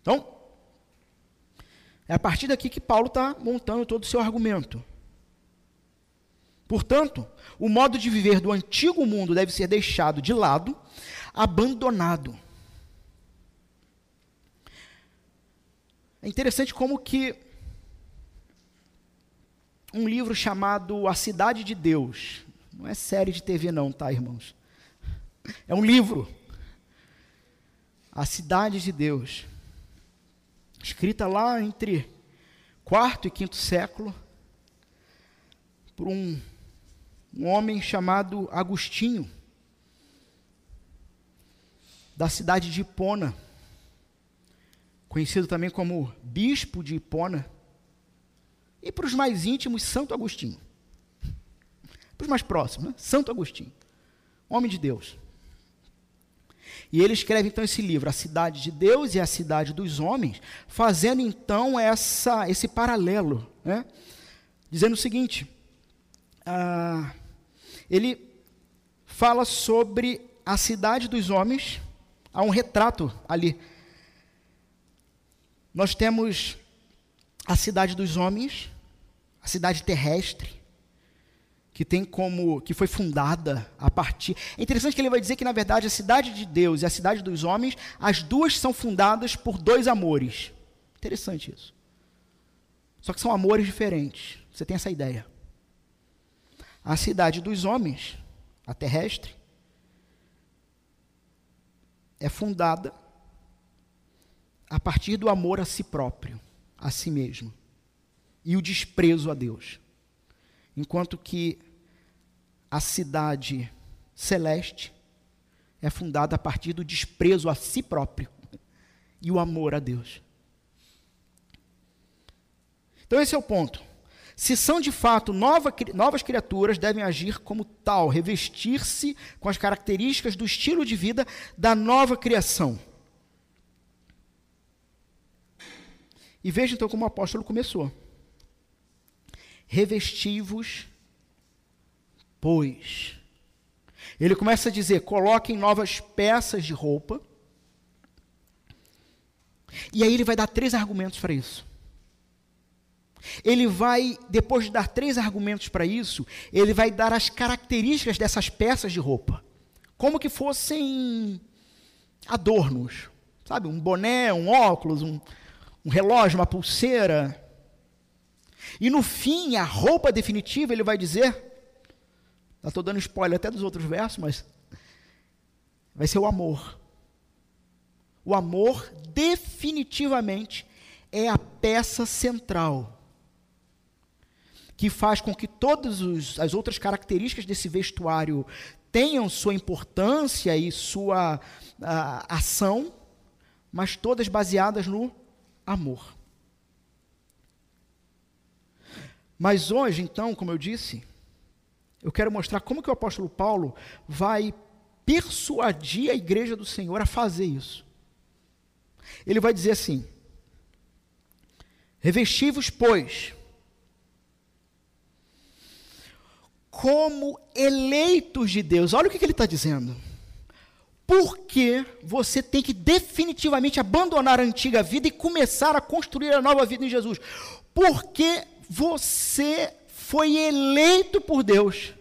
Então, é a partir daqui que Paulo está montando todo o seu argumento. Portanto, o modo de viver do antigo mundo deve ser deixado de lado, abandonado. É interessante como que um livro chamado A Cidade de Deus. Não é série de TV, não, tá, irmãos? É um livro. A Cidade de Deus. Escrita lá entre quarto e quinto século por um, um homem chamado Agostinho, da cidade de Hipona, conhecido também como Bispo de Hipona, e para os mais íntimos, Santo Agostinho. Para os mais próximos, né? Santo Agostinho, homem de Deus. E ele escreve então esse livro, A Cidade de Deus e a Cidade dos Homens, fazendo então essa, esse paralelo, né? dizendo o seguinte: ah, ele fala sobre a cidade dos homens, há um retrato ali. Nós temos a cidade dos homens, a cidade terrestre, que tem como que foi fundada a partir. É interessante que ele vai dizer que na verdade a cidade de Deus e a cidade dos homens, as duas são fundadas por dois amores. Interessante isso. Só que são amores diferentes. Você tem essa ideia? A cidade dos homens, a terrestre, é fundada a partir do amor a si próprio, a si mesmo, e o desprezo a Deus. Enquanto que a cidade celeste é fundada a partir do desprezo a si próprio e o amor a Deus. Então, esse é o ponto. Se são de fato nova, novas criaturas, devem agir como tal, revestir-se com as características do estilo de vida da nova criação. E veja então como o apóstolo começou. Revestivos, pois. Ele começa a dizer: coloquem novas peças de roupa. E aí ele vai dar três argumentos para isso. Ele vai, depois de dar três argumentos para isso, ele vai dar as características dessas peças de roupa, como que fossem adornos, sabe? Um boné, um óculos, um, um relógio, uma pulseira. E no fim, a roupa definitiva, ele vai dizer, estou dando spoiler até dos outros versos, mas vai ser o amor. O amor definitivamente é a peça central que faz com que todas as outras características desse vestuário tenham sua importância e sua ação, mas todas baseadas no amor. Mas hoje, então, como eu disse, eu quero mostrar como que o apóstolo Paulo vai persuadir a igreja do Senhor a fazer isso. Ele vai dizer assim: Revestivos, pois, como eleitos de Deus. Olha o que, que ele está dizendo. Porque você tem que definitivamente abandonar a antiga vida e começar a construir a nova vida em Jesus. Porque você foi eleito por Deus.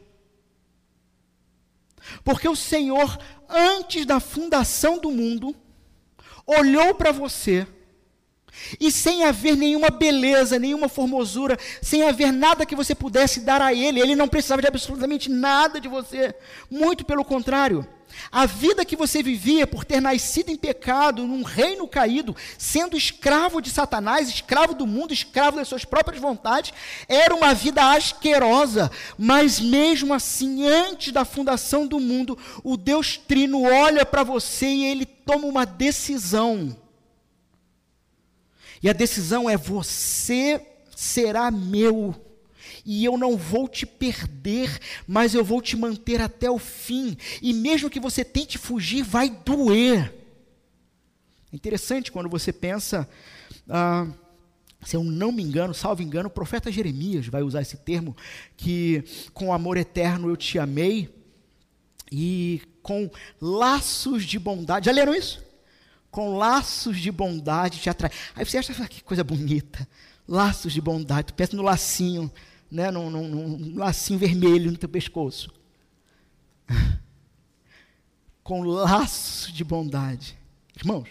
Porque o Senhor, antes da fundação do mundo, olhou para você e sem haver nenhuma beleza, nenhuma formosura, sem haver nada que você pudesse dar a ele, ele não precisava de absolutamente nada de você. Muito pelo contrário. A vida que você vivia por ter nascido em pecado, num reino caído, sendo escravo de Satanás, escravo do mundo, escravo das suas próprias vontades, era uma vida asquerosa. Mas mesmo assim, antes da fundação do mundo, o Deus Trino olha para você e ele toma uma decisão e a decisão é: você será meu. E eu não vou te perder, mas eu vou te manter até o fim. E mesmo que você tente fugir, vai doer. É interessante quando você pensa, ah, se eu não me engano, salvo engano, o profeta Jeremias vai usar esse termo, que com amor eterno eu te amei, e com laços de bondade. Já leram isso? Com laços de bondade te atrai. Aí você acha ah, que coisa bonita, laços de bondade, tu pensa no lacinho, né, num, num, num lacinho vermelho no teu pescoço. com laços de bondade. Irmãos,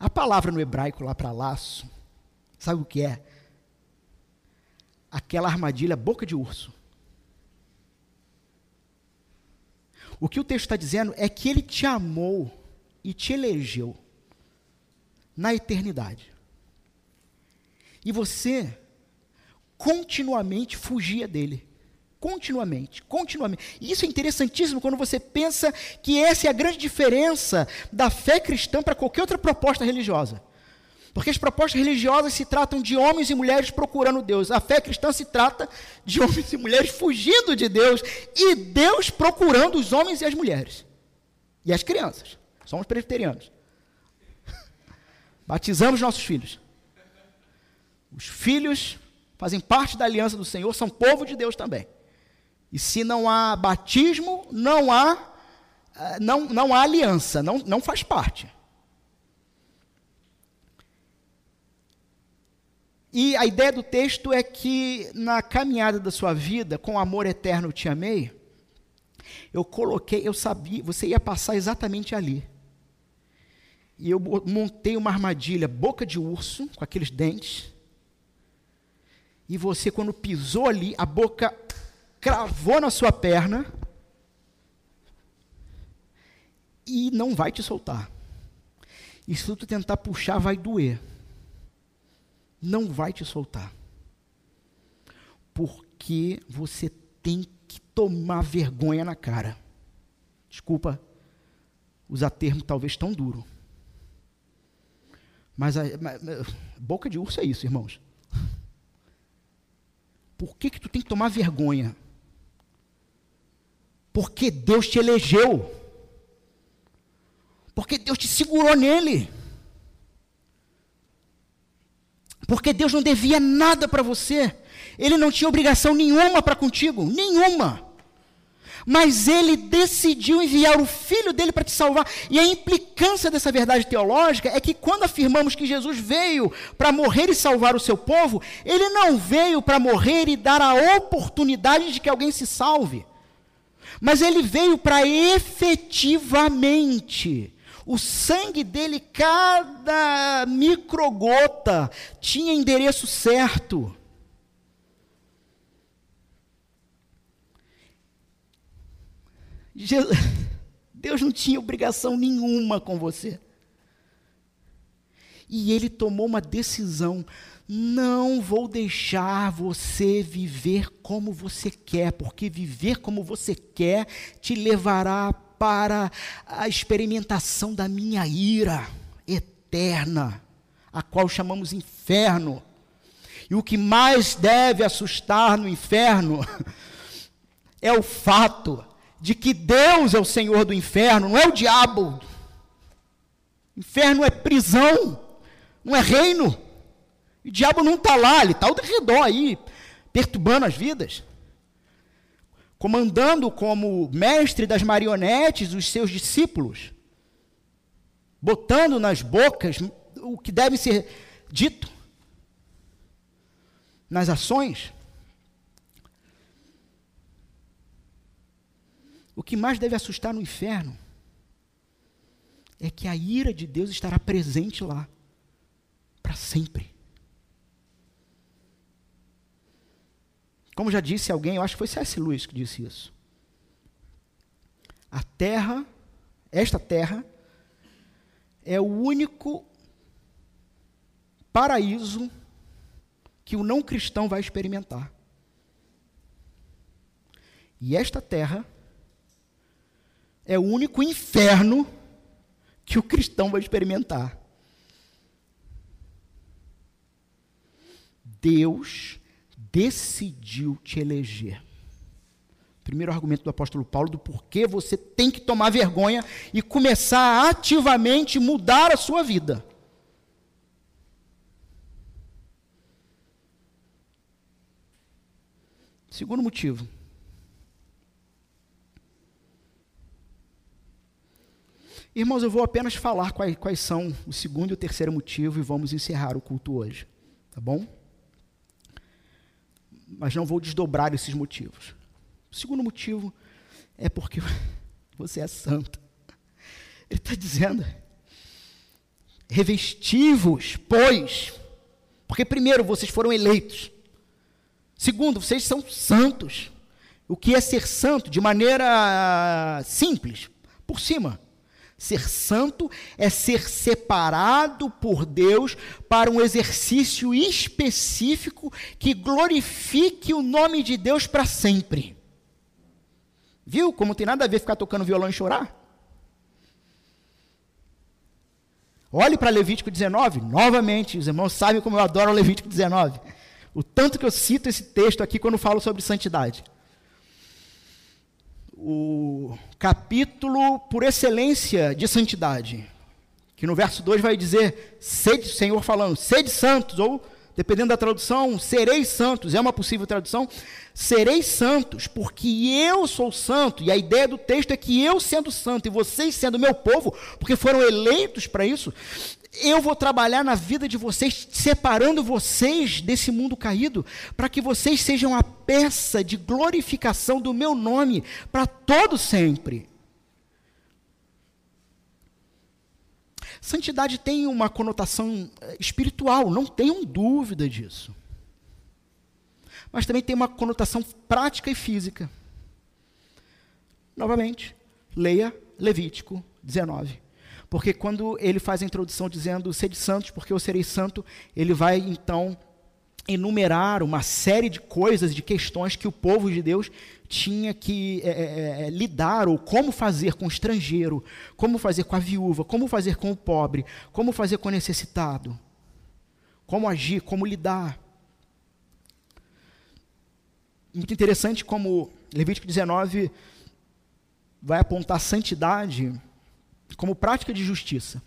a palavra no hebraico lá para laço, sabe o que é? aquela armadilha boca de urso. O que o texto está dizendo é que ele te amou e te elegeu na eternidade. E você continuamente fugia dele. Continuamente, continuamente. E isso é interessantíssimo quando você pensa que essa é a grande diferença da fé cristã para qualquer outra proposta religiosa. Porque as propostas religiosas se tratam de homens e mulheres procurando Deus. A fé cristã se trata de homens e mulheres fugindo de Deus e Deus procurando os homens e as mulheres. E as crianças. Somos presbiterianos. Batizamos nossos filhos. Os filhos fazem parte da aliança do Senhor, são povo de Deus também. E se não há batismo, não há, eh, não, não há aliança, não, não faz parte. E a ideia do texto é que na caminhada da sua vida, com amor eterno te amei, eu coloquei, eu sabia, você ia passar exatamente ali. E eu montei uma armadilha, boca de urso, com aqueles dentes. E você, quando pisou ali, a boca cravou na sua perna e não vai te soltar. E se tu tentar puxar, vai doer não vai te soltar. Porque você tem que tomar vergonha na cara. Desculpa usar termo talvez tão duro. Mas, a, mas, boca de urso é isso, irmãos. Por que, que tu tem que tomar vergonha? Porque Deus te elegeu. Porque Deus te segurou nele. Porque Deus não devia nada para você. Ele não tinha obrigação nenhuma para contigo, nenhuma. Mas ele decidiu enviar o filho dele para te salvar. E a implicância dessa verdade teológica é que quando afirmamos que Jesus veio para morrer e salvar o seu povo, ele não veio para morrer e dar a oportunidade de que alguém se salve. Mas ele veio para efetivamente o sangue dele, cada microgota, tinha endereço certo. Deus não tinha obrigação nenhuma com você. E ele tomou uma decisão: não vou deixar você viver como você quer, porque viver como você quer te levará para a experimentação da minha ira eterna, a qual chamamos inferno. E o que mais deve assustar no inferno é o fato de que Deus é o Senhor do inferno, não é o diabo. Inferno é prisão, não é reino. O diabo não está lá, ele está ao redor aí, perturbando as vidas comandando como mestre das marionetes os seus discípulos, botando nas bocas o que deve ser dito nas ações. O que mais deve assustar no inferno é que a ira de Deus estará presente lá para sempre. Como já disse alguém, eu acho que foi C.S. Lewis que disse isso. A terra, esta terra, é o único paraíso que o não cristão vai experimentar. E esta terra é o único inferno que o cristão vai experimentar. Deus decidiu te eleger. Primeiro argumento do apóstolo Paulo do porquê você tem que tomar vergonha e começar a ativamente mudar a sua vida. Segundo motivo. Irmãos, eu vou apenas falar quais, quais são o segundo e o terceiro motivo e vamos encerrar o culto hoje. Tá bom? mas não vou desdobrar esses motivos. O segundo motivo é porque você é santo. Ele está dizendo, revestivos, pois, porque primeiro vocês foram eleitos, Segundo, vocês são santos. O que é ser santo? De maneira simples, por cima. Ser santo é ser separado por Deus para um exercício específico que glorifique o nome de Deus para sempre. Viu como tem nada a ver ficar tocando violão e chorar? Olhe para Levítico 19, novamente, os irmãos sabem como eu adoro Levítico 19. O tanto que eu cito esse texto aqui quando falo sobre santidade o capítulo por excelência de santidade, que no verso 2 vai dizer, sede, Senhor falando, sede santos, ou, dependendo da tradução, sereis santos, é uma possível tradução, sereis santos, porque eu sou santo, e a ideia do texto é que eu sendo santo, e vocês sendo meu povo, porque foram eleitos para isso, eu vou trabalhar na vida de vocês, separando vocês desse mundo caído, para que vocês sejam a peça de glorificação do meu nome para todo sempre. Santidade tem uma conotação eh, espiritual, não tenham dúvida disso. Mas também tem uma conotação prática e física. Novamente, leia Levítico 19. Porque quando ele faz a introdução dizendo sede santos, porque eu serei santo, ele vai então enumerar uma série de coisas, de questões que o povo de Deus tinha que é, é, é, lidar, ou como fazer com o estrangeiro, como fazer com a viúva, como fazer com o pobre, como fazer com o necessitado, como agir, como lidar. Muito interessante como Levítico 19 vai apontar santidade como prática de justiça.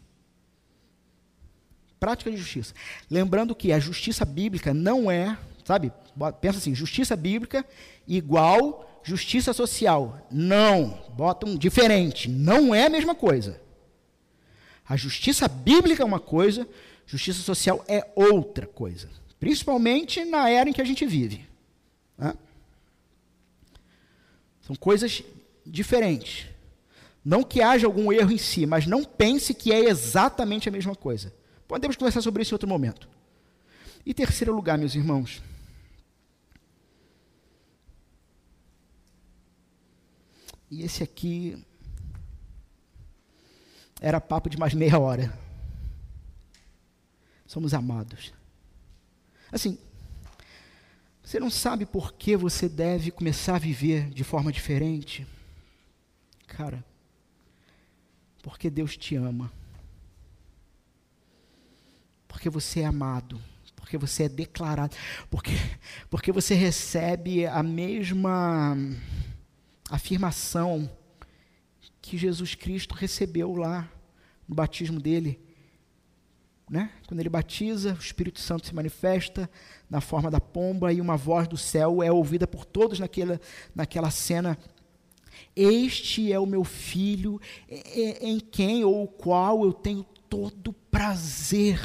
Prática de justiça. Lembrando que a justiça bíblica não é, sabe? Pensa assim, justiça bíblica igual justiça social. Não, botam diferente. Não é a mesma coisa. A justiça bíblica é uma coisa, justiça social é outra coisa. Principalmente na era em que a gente vive. Né? São coisas diferentes. Não que haja algum erro em si, mas não pense que é exatamente a mesma coisa. Podemos conversar sobre isso em outro momento. E terceiro lugar, meus irmãos. E esse aqui era papo de mais meia hora. Somos amados. Assim, você não sabe por que você deve começar a viver de forma diferente? Cara, porque Deus te ama. Porque você é amado. Porque você é declarado. Porque, porque você recebe a mesma afirmação que Jesus Cristo recebeu lá no batismo dele. Né? Quando ele batiza, o Espírito Santo se manifesta na forma da pomba e uma voz do céu é ouvida por todos naquela, naquela cena este é o meu filho, em quem ou o qual eu tenho todo prazer.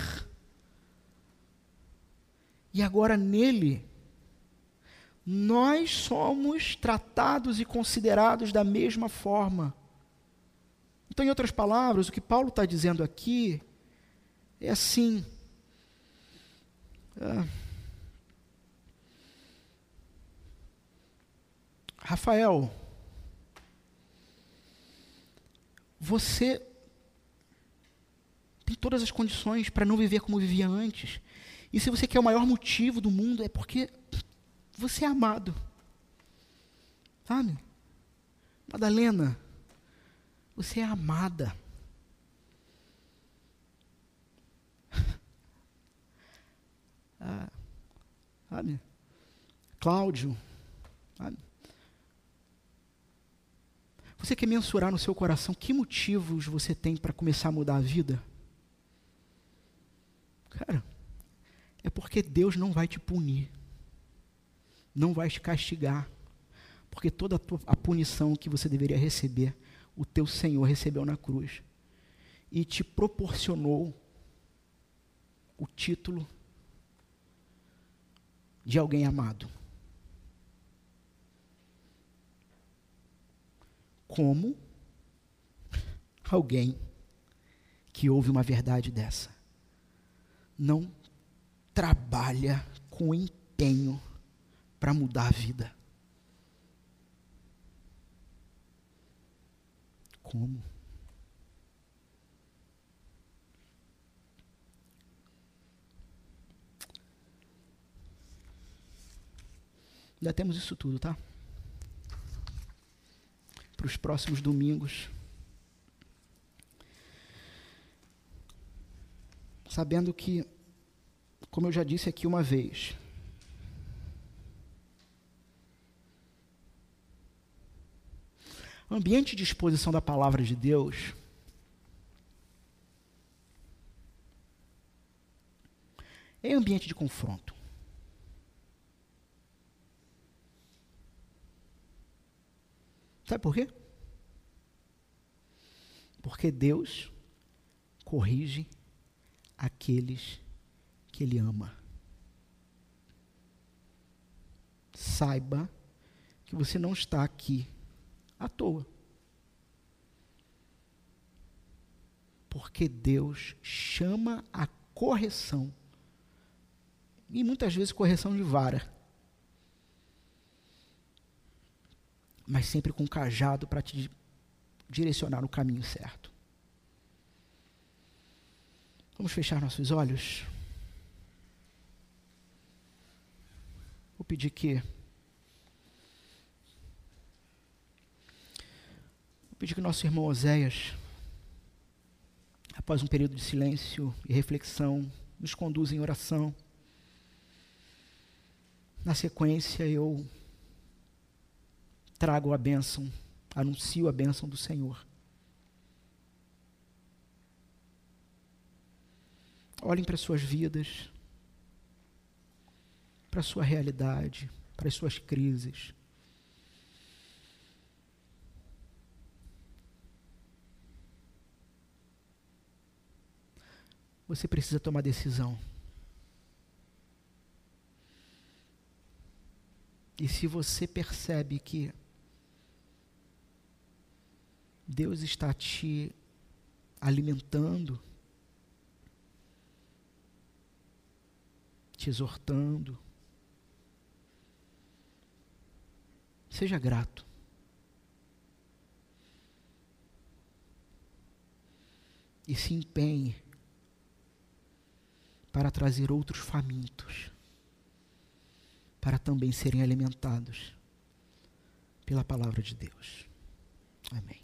E agora nele, nós somos tratados e considerados da mesma forma. Então, em outras palavras, o que Paulo está dizendo aqui é assim. Ah, Rafael, você tem todas as condições para não viver como vivia antes. E se você quer o maior motivo do mundo, é porque você é amado. Sabe? Madalena, você é amada. Ah, sabe? Cláudio, sabe? Você quer mensurar no seu coração que motivos você tem para começar a mudar a vida? Cara, é porque Deus não vai te punir, não vai te castigar, porque toda a, tua, a punição que você deveria receber, o teu Senhor recebeu na cruz e te proporcionou o título de alguém amado. como alguém que ouve uma verdade dessa não trabalha com empenho para mudar a vida. Como? Já temos isso tudo, tá? Para os próximos domingos. Sabendo que, como eu já disse aqui uma vez, o ambiente de exposição da palavra de Deus é ambiente de confronto. Sabe por quê? Porque Deus corrige aqueles que Ele ama. Saiba que você não está aqui à toa. Porque Deus chama a correção, e muitas vezes correção de vara mas sempre com cajado para te direcionar no caminho certo. Vamos fechar nossos olhos? Vou pedir que. Vou pedir que nosso irmão Oséias, após um período de silêncio e reflexão, nos conduza em oração. Na sequência, eu trago a bênção, anuncio a bênção do Senhor. Olhem para as suas vidas, para sua realidade, para as suas crises. Você precisa tomar decisão. E se você percebe que Deus está te alimentando, te exortando. Seja grato. E se empenhe para trazer outros famintos, para também serem alimentados pela palavra de Deus. Amém.